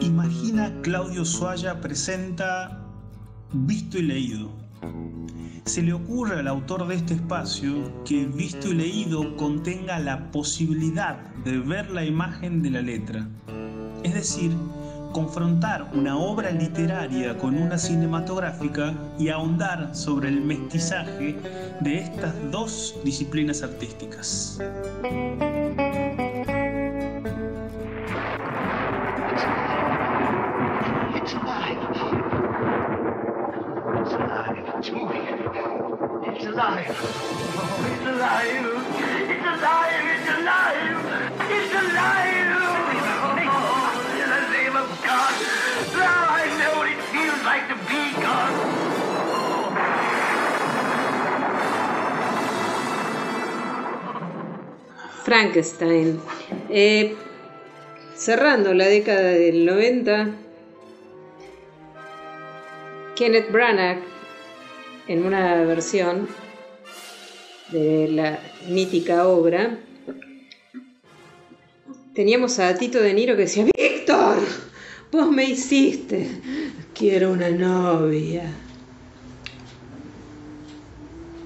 Imagina Claudio Suaya presenta Visto y Leído. Se le ocurre al autor de este espacio que Visto y Leído contenga la posibilidad de ver la imagen de la letra. Es decir, confrontar una obra literaria con una cinematográfica y ahondar sobre el mestizaje de estas dos disciplinas artísticas. Frankenstein. Cerrando la década del 90, Kenneth Branagh, en una versión de la mítica obra, teníamos a Tito De Niro que decía, Víctor, vos me hiciste, quiero una novia.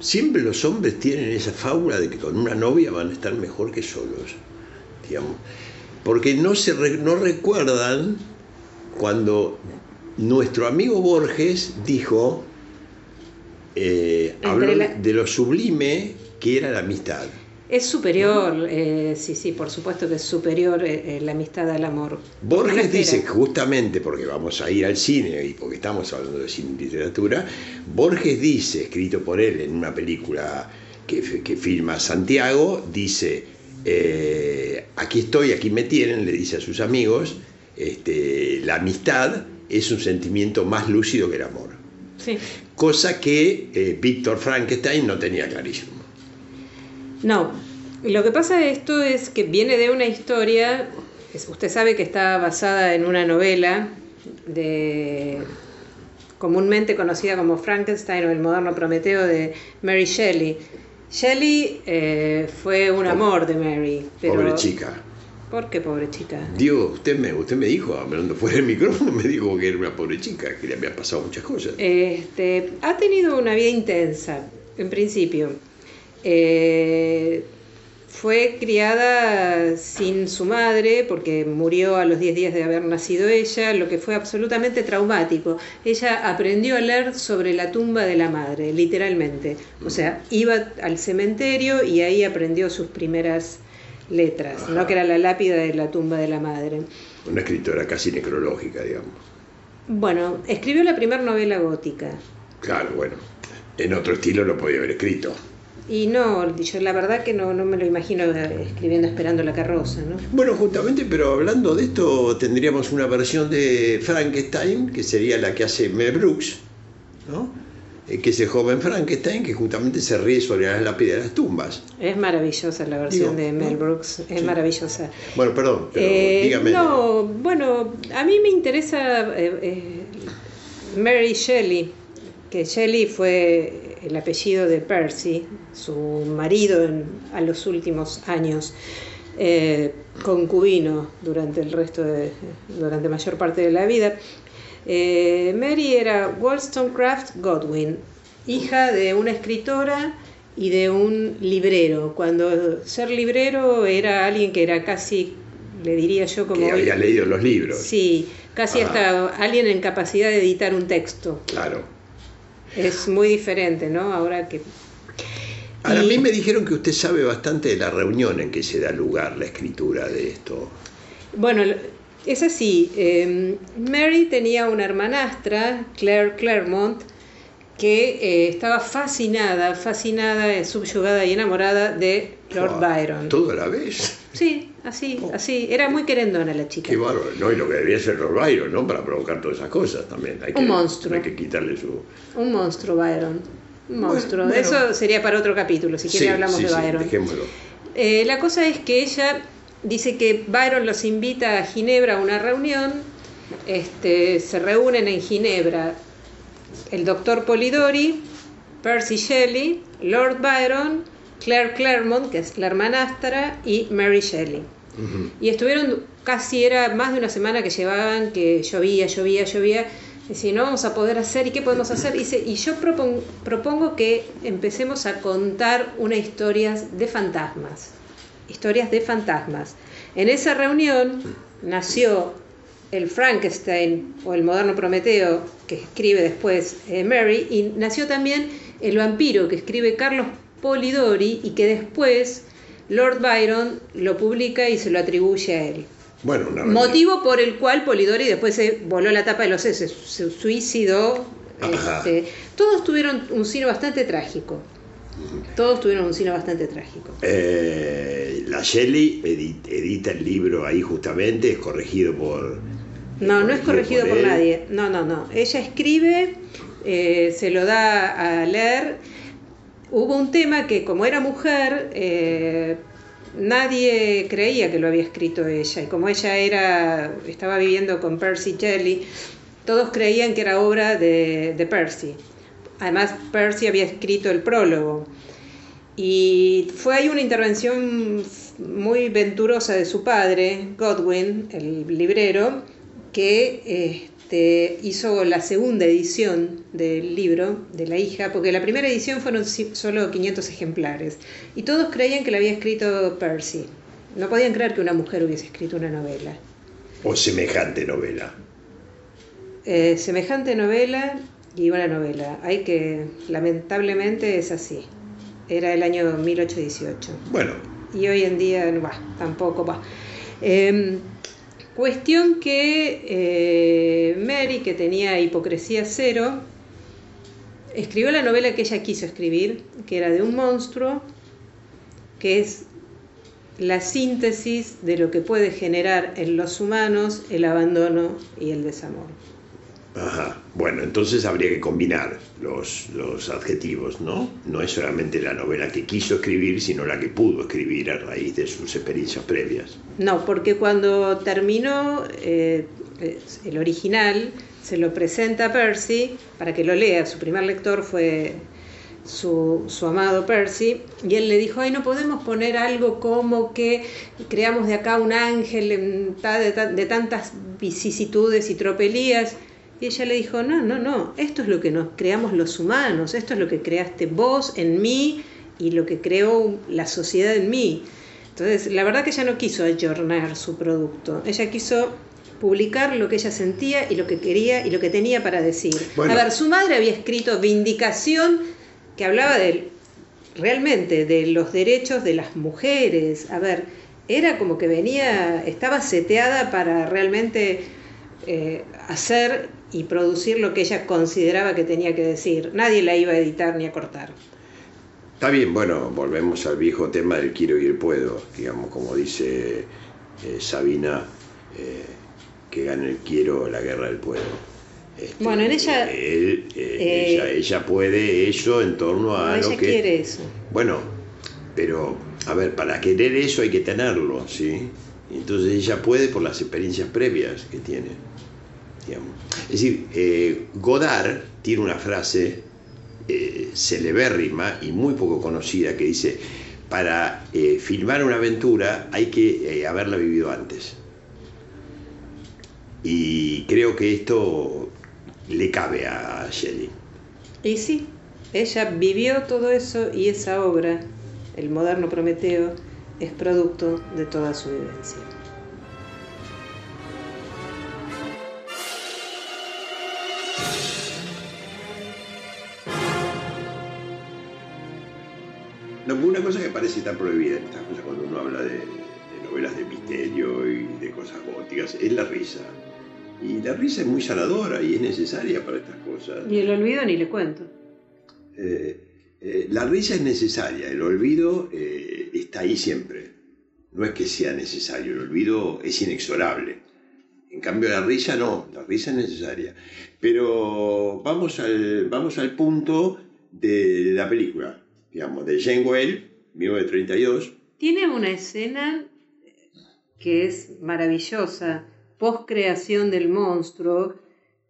Siempre los hombres tienen esa fábula de que con una novia van a estar mejor que solos, digamos. Porque no, se no recuerdan cuando nuestro amigo Borges dijo, eh, habló la- de lo sublime que era la amistad. Es superior, eh, sí, sí, por supuesto que es superior eh, la amistad al amor. Borges dice, justamente porque vamos a ir al cine y porque estamos hablando de cine y literatura, Borges dice, escrito por él en una película que, que filma Santiago, dice, eh, aquí estoy, aquí me tienen, le dice a sus amigos, este, la amistad es un sentimiento más lúcido que el amor. Sí. Cosa que eh, Víctor Frankenstein no tenía clarísimo. No, lo que pasa de esto es que viene de una historia, usted sabe que está basada en una novela de comúnmente conocida como Frankenstein o el moderno Prometeo de Mary Shelley. Shelley eh, fue un amor de Mary, pero Pobre chica. ¿Por qué pobre chica? Digo, usted me, usted me dijo, hablando fuera del micrófono, me dijo que era una pobre chica, que le habían pasado muchas cosas. Este, ha tenido una vida intensa, en principio. Eh, fue criada sin su madre porque murió a los 10 días de haber nacido ella, lo que fue absolutamente traumático. Ella aprendió a leer sobre la tumba de la madre, literalmente. O sea, iba al cementerio y ahí aprendió sus primeras letras, ¿no? que era la lápida de la tumba de la madre. Una escritora casi necrológica, digamos. Bueno, escribió la primera novela gótica. Claro, bueno, en otro estilo lo podía haber escrito. Y no, yo la verdad que no, no me lo imagino escribiendo Esperando la carroza, ¿no? Bueno, justamente, pero hablando de esto, tendríamos una versión de Frankenstein, que sería la que hace Mel Brooks, ¿no? Eh, que es el joven Frankenstein, que justamente se ríe sobre las lápidas de las tumbas. Es maravillosa la versión Digo, de Mel. Brooks, es Sí. maravillosa. Bueno, perdón, pero Eh, dígame. no, bueno, a mí me interesa eh, eh, Mary Shelley, que Shelley fue el apellido de Percy, su marido en- a los últimos años, concubino durante el resto de, durante mayor parte de la vida. Eh, Mary era Wollstonecraft Godwin, hija de una escritora y de un librero. Cuando ser librero era alguien que era casi, le diría yo, como que hoy- había leído los libros. Sí, casi Ah. hasta alguien en capacidad de editar un texto. Claro. Es muy diferente, ¿no? Ahora que... Ahora, a mí me dijeron que usted sabe bastante de la reunión en que se da lugar la escritura de esto. Bueno, es así. eh, Mary tenía una hermanastra, Claire Claremont, que eh, estaba fascinada, fascinada, subyugada y enamorada de Lord Fua, Byron. Todo a la vez. Sí, así, así. Era muy querendona la chica. Qué bárbaro. No, y lo que debería ser Lord Byron, ¿no? Para provocar todas esas cosas también. Hay que, Un monstruo. Hay que quitarle su. Un monstruo, Byron. Un monstruo. bueno. Eso sería para otro capítulo, si quiere Sí, hablamos sí, de sí, Byron. dejémoslo. Eh, la cosa es que ella dice que Byron los invita a Ginebra a una reunión. Este, se reúnen en Ginebra el doctor Polidori, Percy Shelley, Lord Byron Claire Claremont, que es la hermanastra, y Mary Shelley. Y estuvieron casi, era más de una semana que llevaban, que llovía, llovía, llovía. Decían, no vamos a poder hacer, ¿y qué podemos hacer? Y, dice, y yo propon- propongo que empecemos a contar una historia de fantasmas. Historias de fantasmas. En esa reunión nació el Frankenstein o el moderno Prometeo, que escribe después eh, Mary, y nació también el vampiro que escribe Carlos Polidori y que después Lord Byron lo publica y se lo atribuye a él. Bueno, una. Motivo por el cual Polidori después se voló la tapa de los sesos, se suicidó. Este, todos tuvieron un cine bastante trágico. Todos tuvieron un cine bastante trágico. Eh, la Shelley edi- edita el libro ahí justamente, es corregido por... No, no es corregido por nadie. No, no, no. Ella escribe, eh, se lo da a leer. Hubo un tema que como era mujer, eh, nadie creía que lo había escrito ella. Y como ella era, estaba viviendo con Percy Shelley, todos creían que era obra de, de Percy. Además, Percy había escrito el prólogo. Y fue ahí una intervención muy venturosa de su padre, Godwin, el librero, que este, hizo la segunda edición del libro de la hija, porque la primera edición fueron solo 500 ejemplares. Y todos creían que la había escrito Percy. No podían creer que una mujer hubiese escrito una novela. O semejante novela. Eh, semejante novela y una novela. Hay que, lamentablemente es así. Era el año 1818. Bueno, Y hoy en día, no va, tampoco va. Eh, cuestión que eh, Mary, que tenía hipocresía cero, escribió la novela que ella quiso escribir, que era de un monstruo, que es la síntesis de lo que puede generar en los humanos el abandono y el desamor. Ajá. Bueno, entonces habría que combinar los, adjetivos, ¿no? No es solamente la novela que quiso escribir, sino la que pudo escribir a raíz de sus experiencias previas. No, porque cuando terminó eh, el original, se lo presenta a Percy para que lo lea. Su primer lector fue su, amado Percy, y él le dijo, ay, no podemos poner algo como que creamos de acá un ángel de tantas vicisitudes y tropelías. Y ella le dijo, no, no, no, esto es lo que nos creamos los humanos, esto es lo que creaste vos en mí y lo que creó la sociedad en mí. Entonces, la verdad que ella no quiso ayornar su producto, ella quiso publicar lo que ella sentía y lo que quería y lo que tenía para decir. Bueno. A ver, su madre había escrito Vindicación, que hablaba de, realmente de los derechos de las mujeres. A ver, era como que venía, estaba seteada para realmente eh, hacer y producir lo que ella consideraba que tenía que decir. Nadie la iba a editar ni a cortar. Está bien, bueno, volvemos al viejo tema del quiero y el puedo, digamos, como dice eh, Sabina, eh, que gane el quiero la guerra del puedo. Este, Bueno, en ella- él, eh, eh, ella, ella puede eso en torno a No, lo ella que... quiere eso. Bueno, pero, a ver, para querer eso hay que tenerlo, ¿sí? Entonces ella puede por las experiencias previas que tiene, Es decir, eh, Godard tiene una frase eh, celebérrima y muy poco conocida que dice, para eh, filmar una aventura hay que eh, haberla vivido antes. Y creo que esto le cabe a Shelley. Y sí, ella vivió todo eso y esa obra, El moderno Prometeo, es producto de toda su vivencia. Cosa que parece tan prohibida en estas cosas cuando uno habla de, de novelas de misterio y de cosas góticas es la risa. Y la risa es muy sanadora y es necesaria para estas cosas. Y el olvido ni le cuento. Eh, eh, la risa es necesaria, el olvido eh, está ahí siempre. No es que sea necesario, el olvido es inexorable. En cambio la risa no, la risa es necesaria. Pero vamos al, vamos al punto de la película, digamos, de Jane Well, 1932. Tiene una escena que es maravillosa, post creación del monstruo,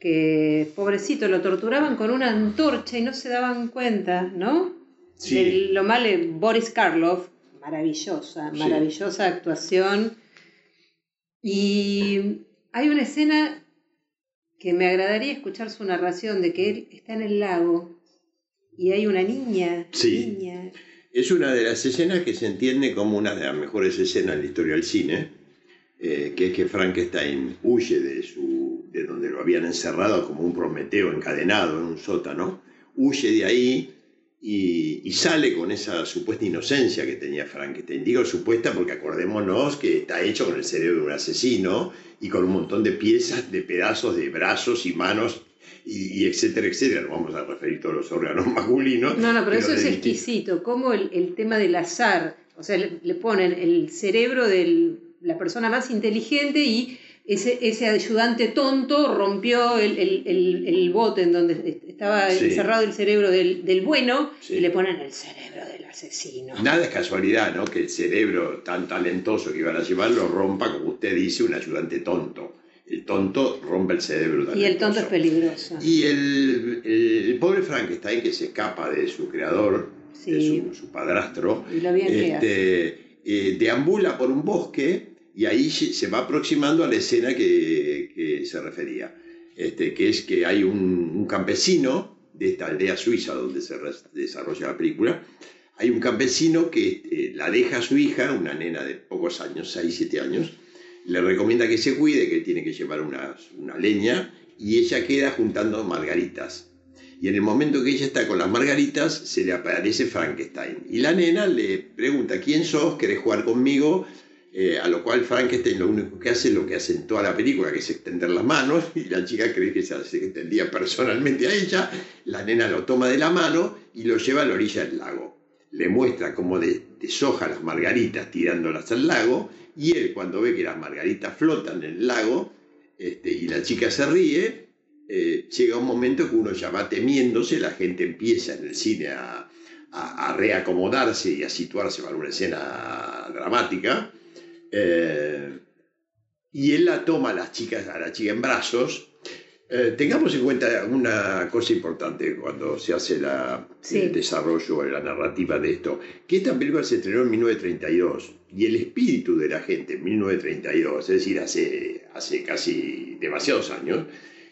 que pobrecito lo torturaban con una antorcha y no se daban cuenta, ¿no? Sí. de lo mal Boris Karloff, maravillosa, Sí. maravillosa actuación. Y hay una escena que me agradaría escuchar su narración de que él está en el lago y hay una niña, Sí. niña. Es una de las escenas que se entiende como una de las mejores escenas en la historia del cine, eh, que es que Frankenstein huye de, su, de donde lo habían encerrado como un Prometeo encadenado en un sótano, huye de ahí y, y sale con esa supuesta inocencia que tenía Frankenstein. Digo supuesta porque acordémonos que está hecho con el cerebro de un asesino y con un montón de piezas, de pedazos de brazos y manos. Y, y etcétera, etcétera. No vamos a referir todos los órganos masculinos. No, no, pero eso es exquisito. Como el, el tema del azar, o sea, le, le ponen el cerebro de la persona más inteligente y ese, ese ayudante tonto rompió el, el- el- el bote en donde estaba Sí. encerrado el cerebro del, del bueno Sí. y le ponen el cerebro del asesino. Nada es casualidad, ¿no? Que el cerebro tan talentoso que iban a llevar lo rompa, como usted dice, un ayudante tonto. El tonto rompe el cerebro talentoso. Y el tonto es peligroso. Y el, el- pobre Frankenstein que se escapa de su creador, de Sí. su, su padrastro, Y lo bien que este, eh, deambula por un bosque y ahí se va aproximando a la escena que, que se refería, este, que es que hay un, un campesino de esta aldea suiza donde se desarrolla la película, hay un campesino que eh, la deja a su hija, una nena de pocos años, 6, 7 años, le recomienda que se cuide, que tiene que llevar una, una leña, y ella queda juntando margaritas. Y en el momento que ella está con las margaritas, se le aparece Frankenstein. Y la nena le pregunta, ¿quién sos? ¿Querés jugar conmigo? Eh, a lo cual Frankenstein lo único que hace es lo que hace en toda la película, que es extender las manos, y la chica cree que se extendía personalmente a ella, la nena lo toma de la mano y lo lleva a la orilla del lago. Le muestra cómo de- deshoja las margaritas tirándolas al lago, y él cuando ve que las margaritas flotan en el lago, este, y la chica se ríe, eh, llega un momento que uno ya va temiéndose, la gente empieza en el cine a, a- a reacomodarse y a situarse para una escena dramática, eh, y él la toma a, las chicas, a la chica en brazos. Eh, tengamos en cuenta una cosa importante cuando se hace la, Sí. el desarrollo, la narrativa de esto, que esta película se estrenó en 1932 y el espíritu de la gente en 1932, es decir, hace, hace casi demasiados años,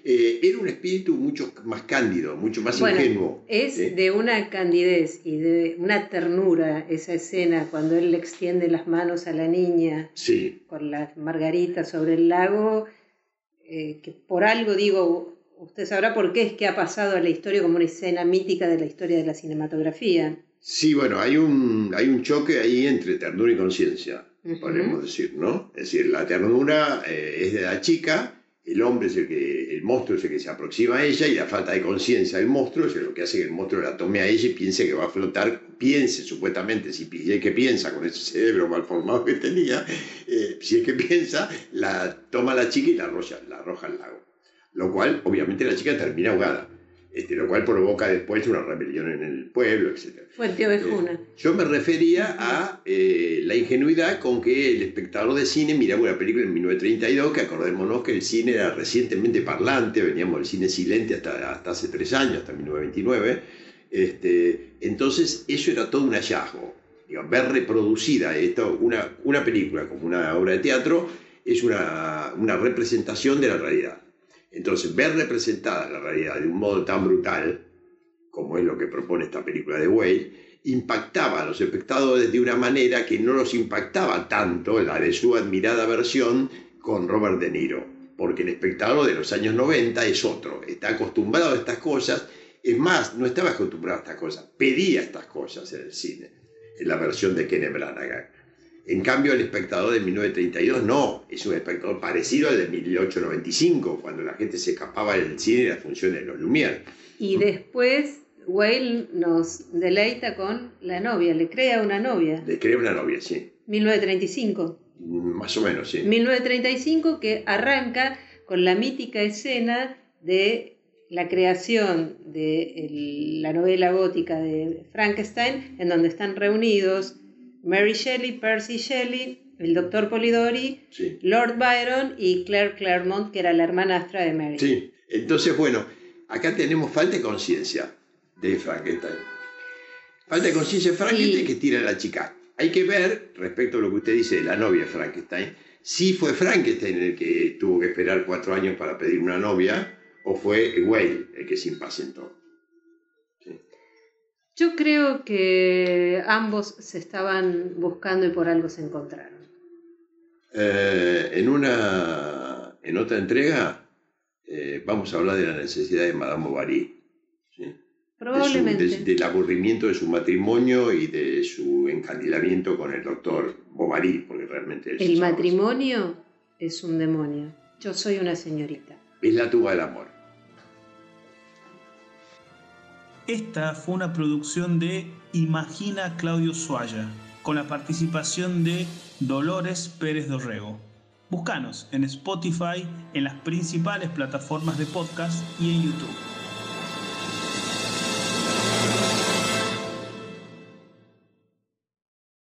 eh, era un espíritu mucho más cándido, mucho más Bueno, ingenuo. Es ¿sí? de una candidez y de una ternura esa escena cuando él le extiende las manos a la niña Sí, con las margaritas sobre el lago, eh, que por algo digo, usted sabrá por qué es que ha pasado a la historia como una escena mítica de la historia de la cinematografía. Sí, bueno, hay un, hay un choque ahí entre ternura y conciencia, podemos decir, ¿no? Es decir, la ternura eh, es de la chica, el hombre es el que, el monstruo es el que se aproxima a ella y la falta de conciencia del monstruo es lo que hace que el monstruo la tome a ella y piense que va a flotar, piense supuestamente, si, es que piensa con ese cerebro mal formado que tenía, eh, si es que piensa, la toma la chica y la arroja, la arroja al lago. Lo cual, obviamente, la chica termina ahogada. Este, lo cual provoca después una rebelión en el pueblo, etc. Fue el tío Bejuna. Yo me refería a eh, la ingenuidad con que el espectador de cine miraba una película en 1932, que acordémonos que el cine era recientemente parlante, veníamos del cine silente hasta, hasta hace tres años, hasta 1929. Este, entonces, eso era todo un hallazgo. Digo, ver reproducida esto, una, una película como una obra de teatro, es una, una representación de la realidad. Entonces, ver representada la realidad de un modo tan brutal, como es lo que propone esta película de Whale, impactaba a los espectadores de una manera que no los impactaba tanto la de su admirada versión con Robert De Niro, porque el espectador de los años 90 es otro, está acostumbrado a estas cosas, es más, no estaba acostumbrado a estas cosas, pedía estas cosas en el cine, en la versión de Kenneth Branagh. En cambio, el espectador de 1932 no, es un espectador parecido al de 1895, cuando la gente se escapaba del cine y las funciones de los Lumière. Y después Whale nos deleita con la novia, le crea una novia. Le crea una novia, sí. 1935. Más o menos, sí. 1935 que arranca con la mítica escena de la creación de el- la novela gótica de Frankenstein, en donde están reunidos Mary Shelley, Percy Shelley, el doctor Polidori, Sí. Lord Byron y Claire Claremont, que era la hermanastra de Mary. Sí. Entonces, bueno, acá tenemos falta de conciencia de Frankenstein. Falta de conciencia de Frankenstein que tira a la chica. Hay que ver, respecto a lo que usted dice de la novia de Frankenstein, si fue Frankenstein el que tuvo que esperar cuatro años para pedir una novia o fue Whale el que se impacientó. Yo creo que ambos se estaban buscando y por algo se encontraron. Eh, en, una, en otra entrega eh, vamos a hablar de la necesidad de Madame Bovary. Probablemente. del aburrimiento de su matrimonio y de su encandilamiento con el doctor Bovary, porque realmente El matrimonio es un demonio. Yo soy una señorita. Es la tuba del amor. Esta fue una producción de Imagina Claudio Suaya, con la participación de Dolores Pérez Dorrego. Búscanos en Spotify, en las principales plataformas de podcast y en YouTube.